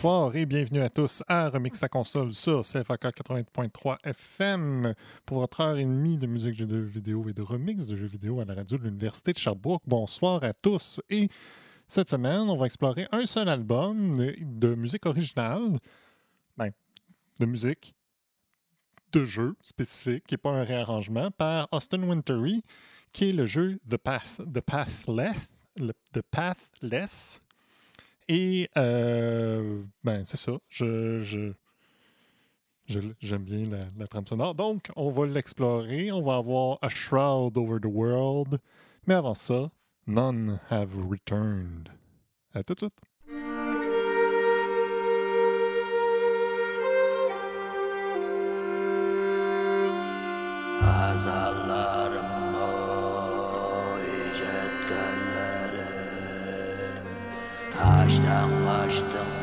Bonsoir et bienvenue à tous à Remix ta console sur CFAK 80.3 FM pour votre heure et demie de musique de jeux vidéo et de remix de jeux vidéo à la radio de l'Université de Sherbrooke. Bonsoir à tous et cette semaine, on va explorer un seul album de, musique originale, ben, de musique de jeu spécifique, qui pas un réarrangement, par Austin Wintory, qui est le jeu The, Path, The Pathless. le- The Pathless. Et euh, ben, c'est ça. Je, j'aime bien la, la trame sonore. Donc, on va l'explorer. On va avoir A Shroud Over the World. Mais avant ça, None Have Returned. À tout de suite. Bastão, bastão.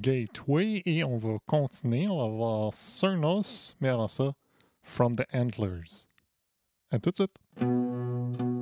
Gateway et on va continuer. On va voir Cernos, mais avant ça, From the Antlers. À tout de suite.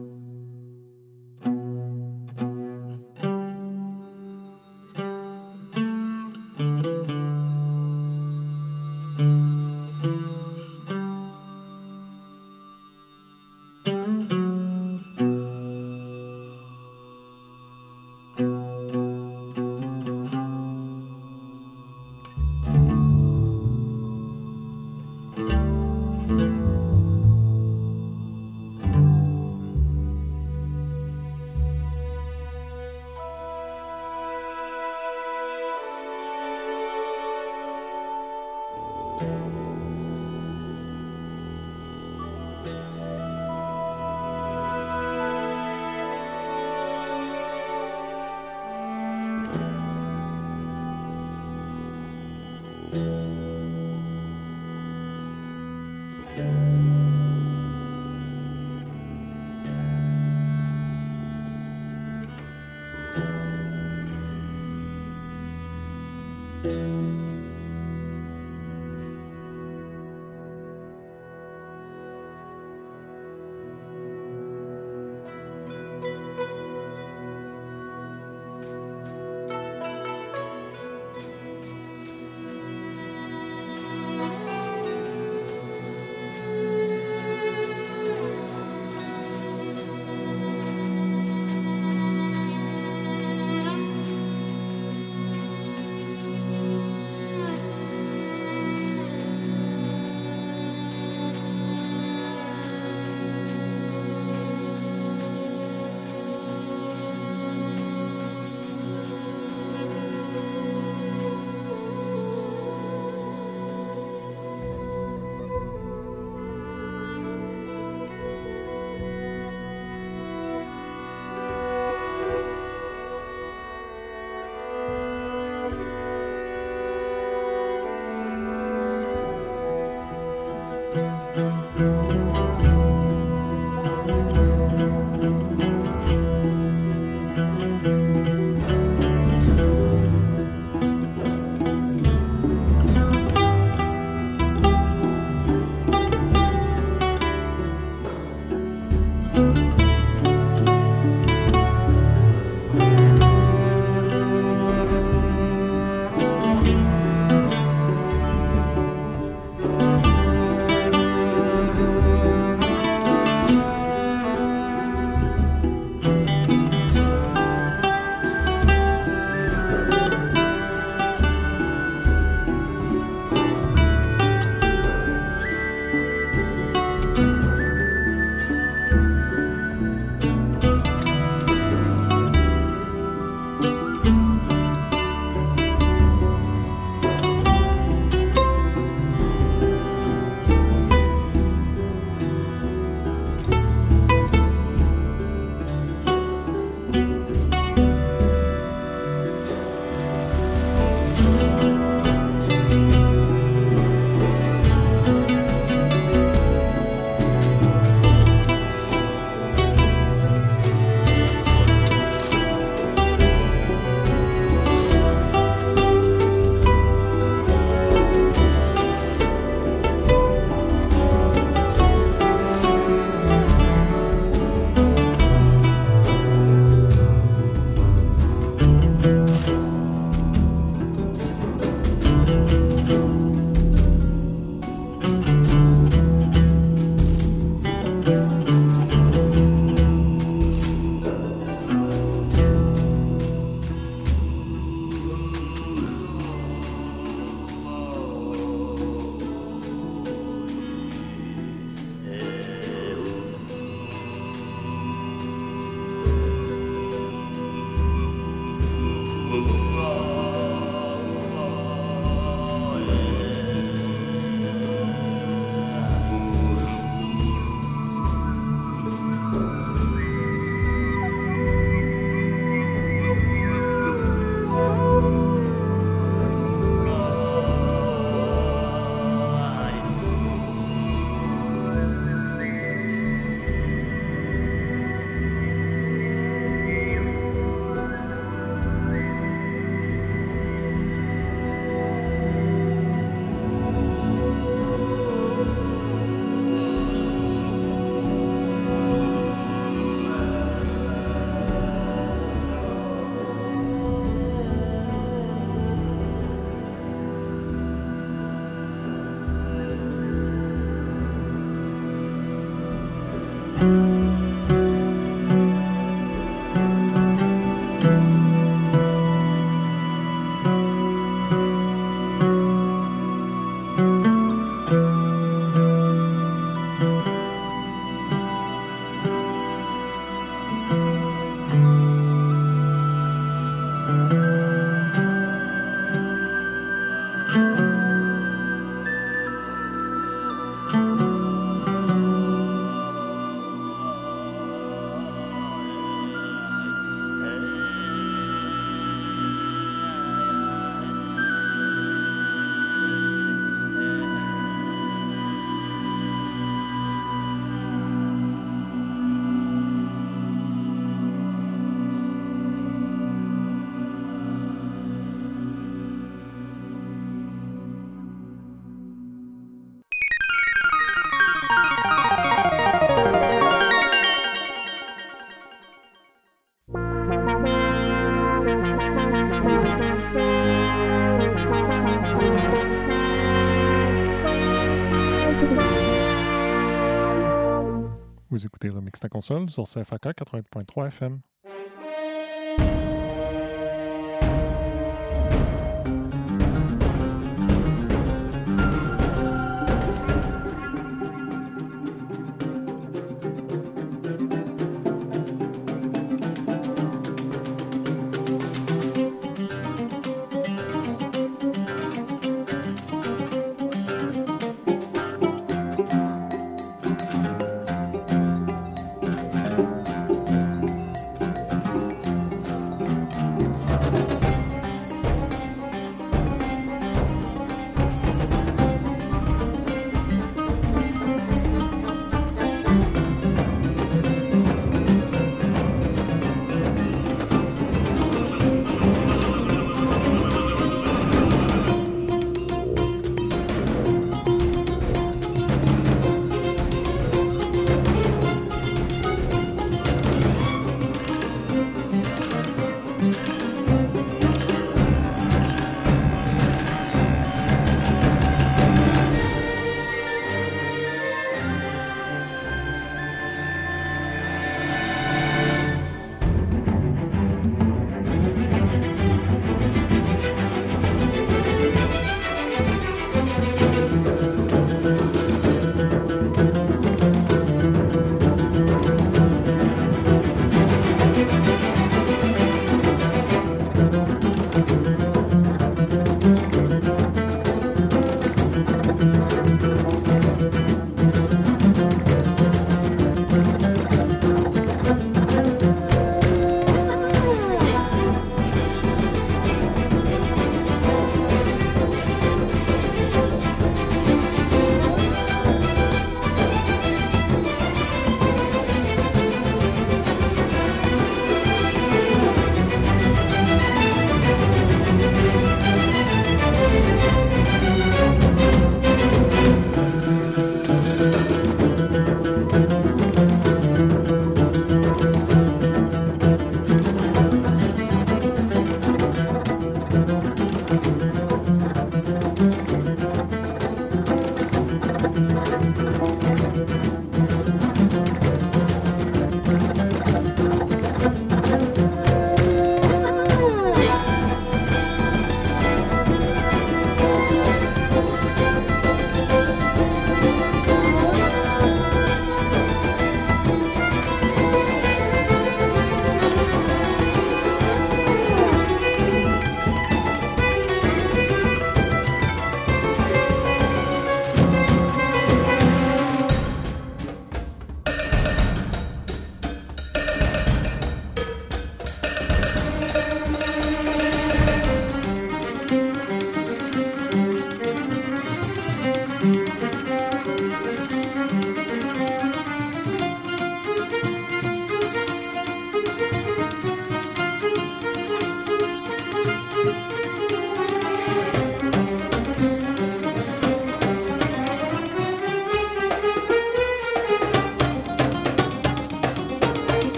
Console sur CFAK 80.3 FM.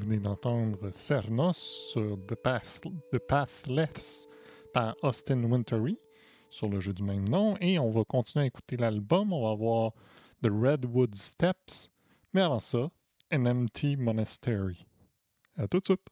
Venez d'entendre Cernos sur The, Path- The Pathless par Austin Wintory sur le jeu du même nom. Et on va continuer à écouter l'album. On va voir The Redwood Steps. Mais avant ça, An Empty Monastery. À tout de suite.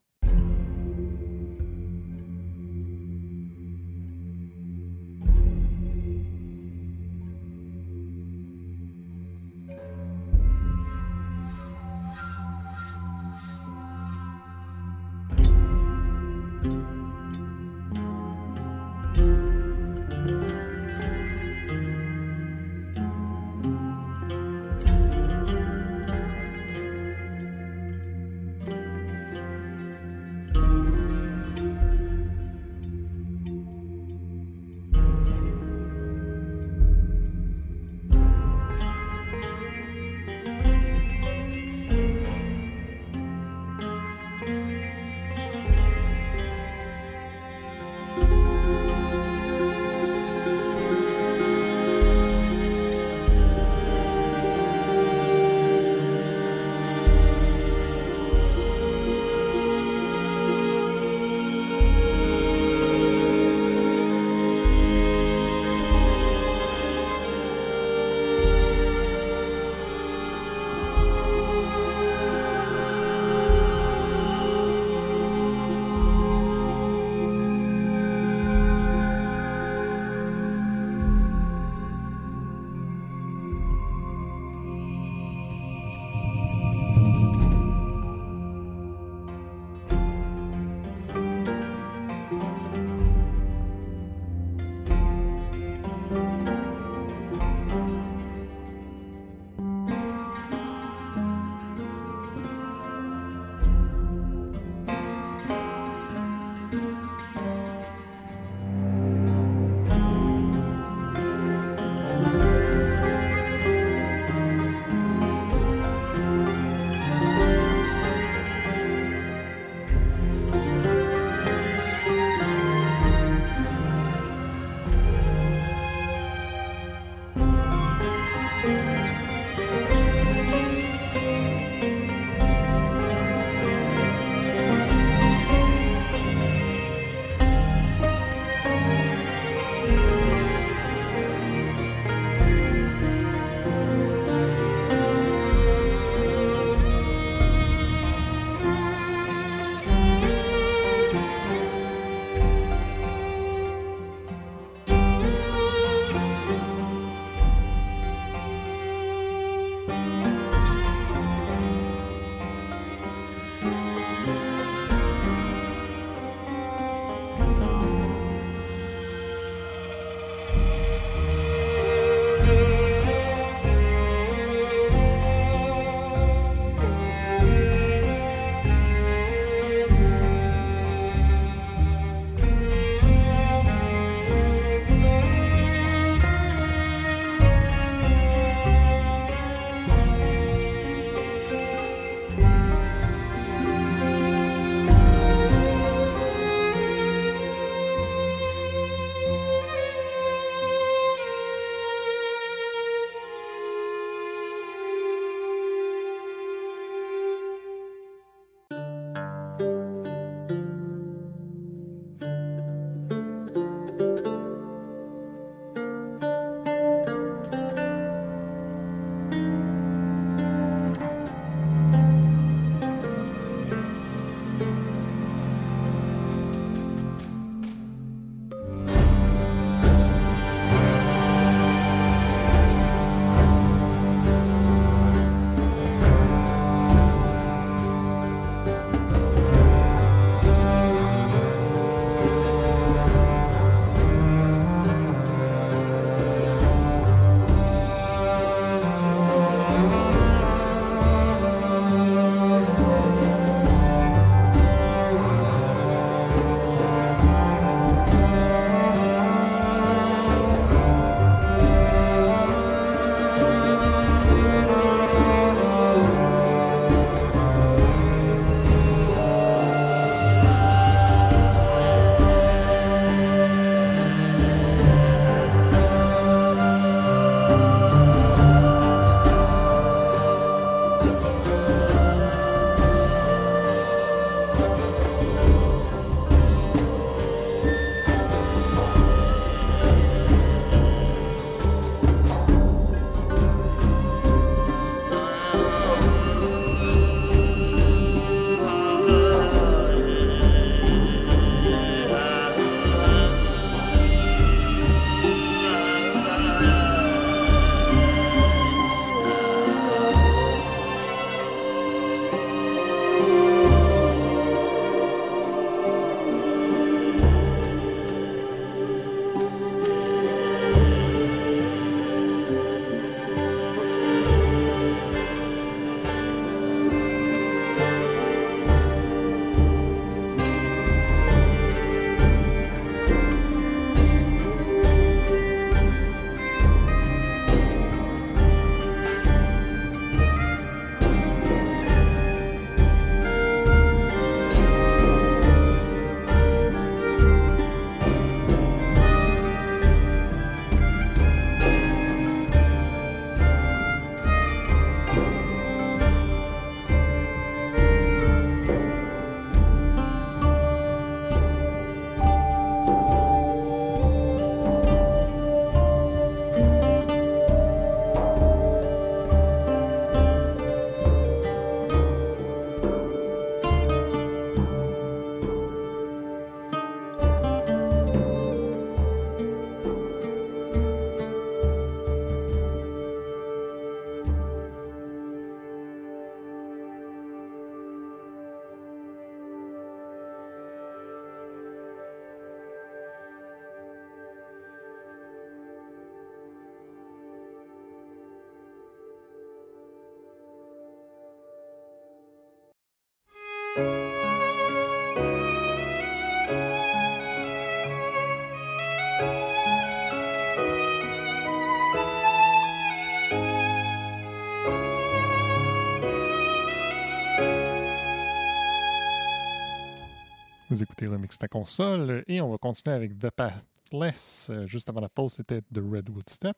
Vous écoutez Remix ta console et on va continuer avec The Pathless. Euh, juste avant la pause, c'était The Redwood Step.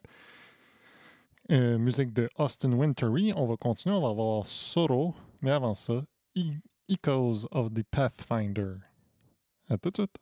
Euh, musique de Austin Wintory. On va continuer, on va avoir Soro, mais avant ça, e-, Echoes of the Pathfinder. À tout de suite.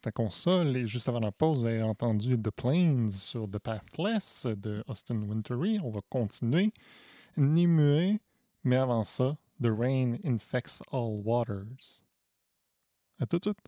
Ta console et juste avant la pause, vous avez entendu The Plains sur The Pathless de Austin Wintory. On va continuer. Nimue, mais avant ça, The Rain Infects All Waters. À tout de suite.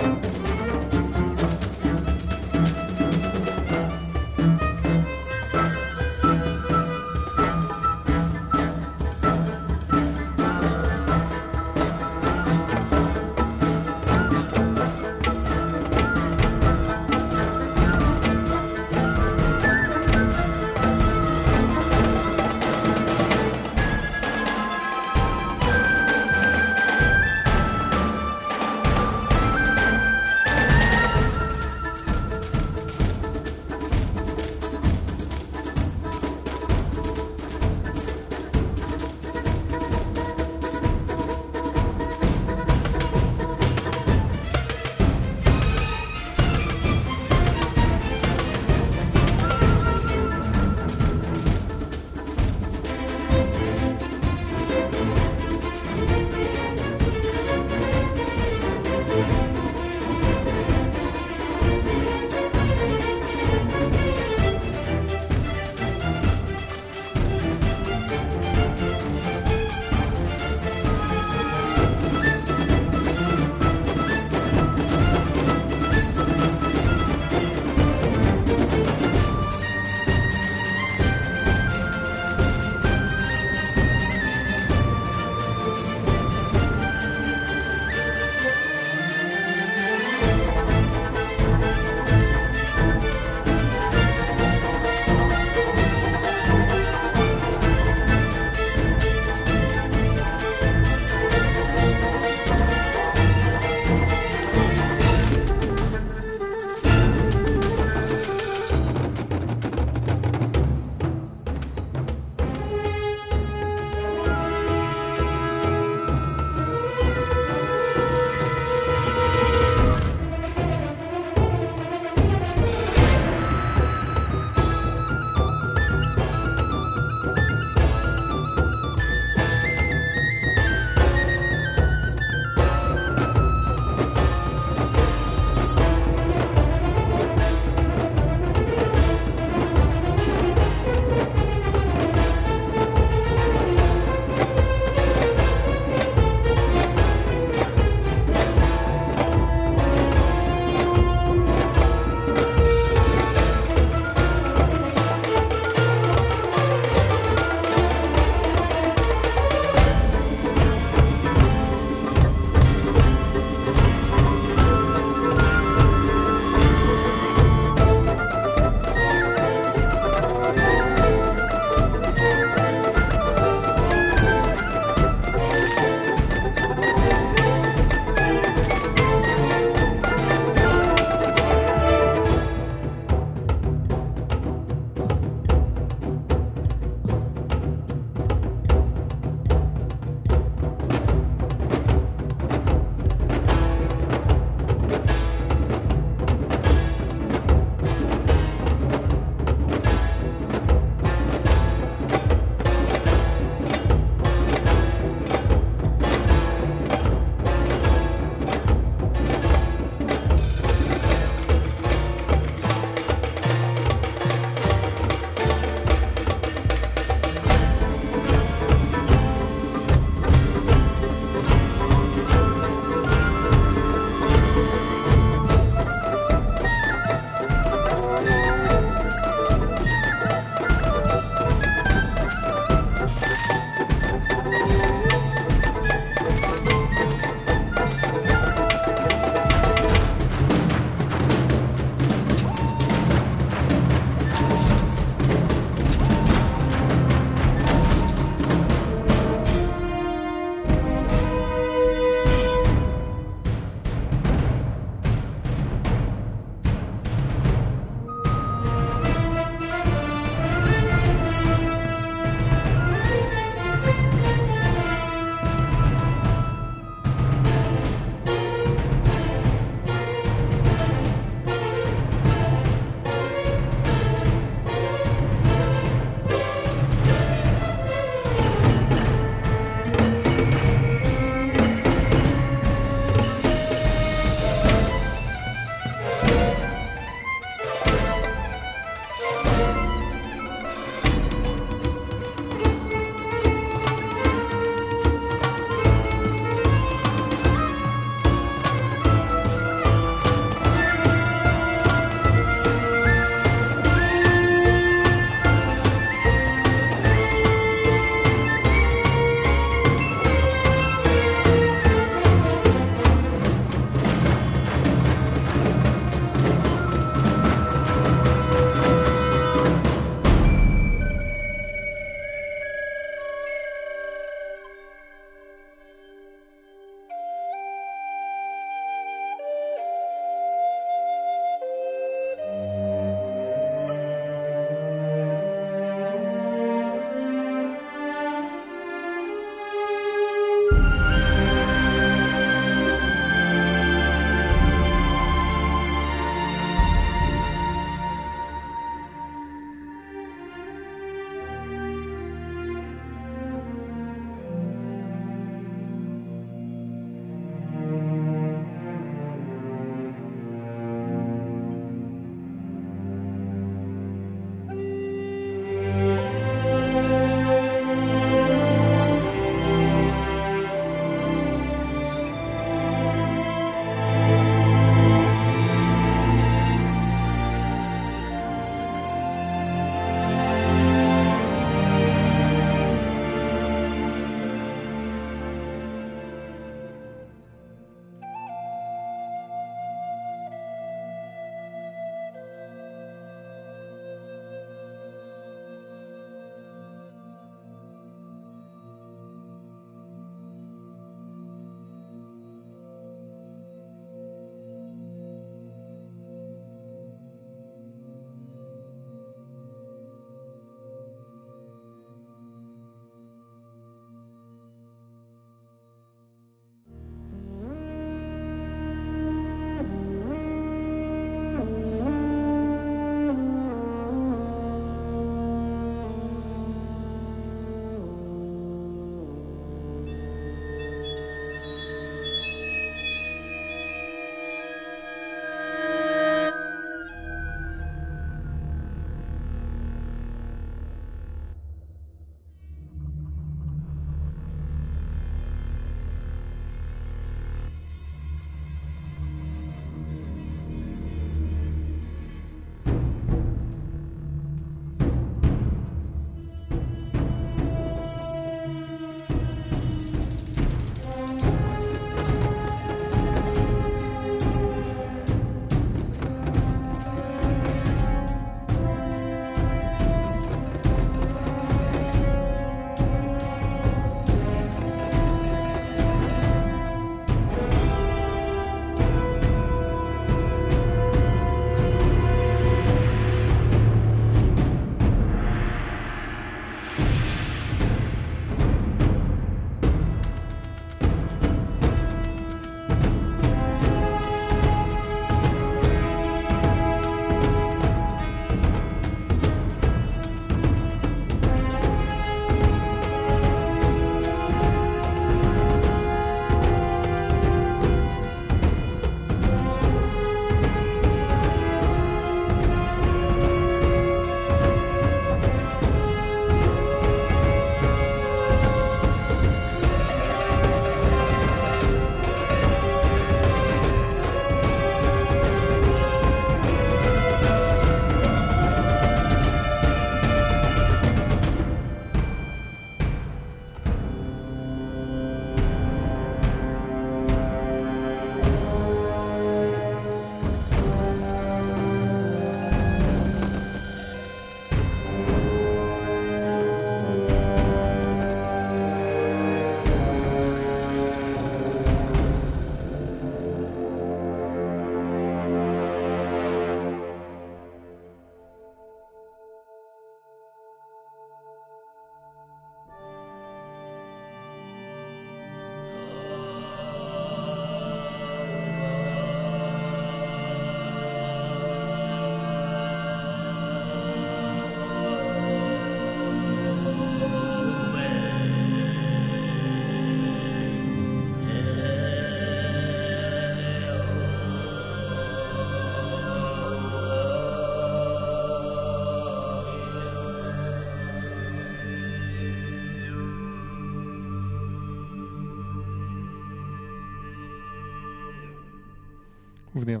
Vous venez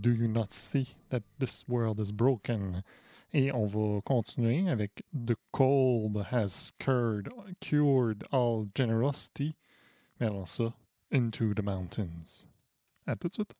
Do You Not See That This World Is Broken? Et on va continuer avec The Cold Has cured, cured All Generosity. Mais avant ça, Into the Mountains. À tout de suite.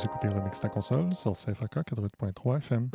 Vous écoutez Remix ta console sur CFAK 88.3 FM.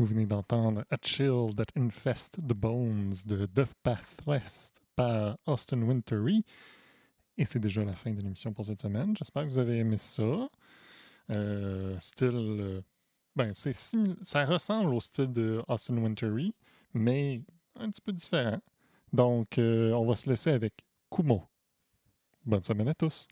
Vous venez d'entendre A Chill That Infest the Bones de The Pathless par Austin Wintory. Et c'est déjà la fin de l'émission pour cette semaine. J'espère que vous avez aimé ça. Euh, style. euh, ben, c'est ça ressemble au style de Austin Wintory, mais un petit peu différent. Donc, euh, on va se laisser avec Kumo. Bonne semaine à tous.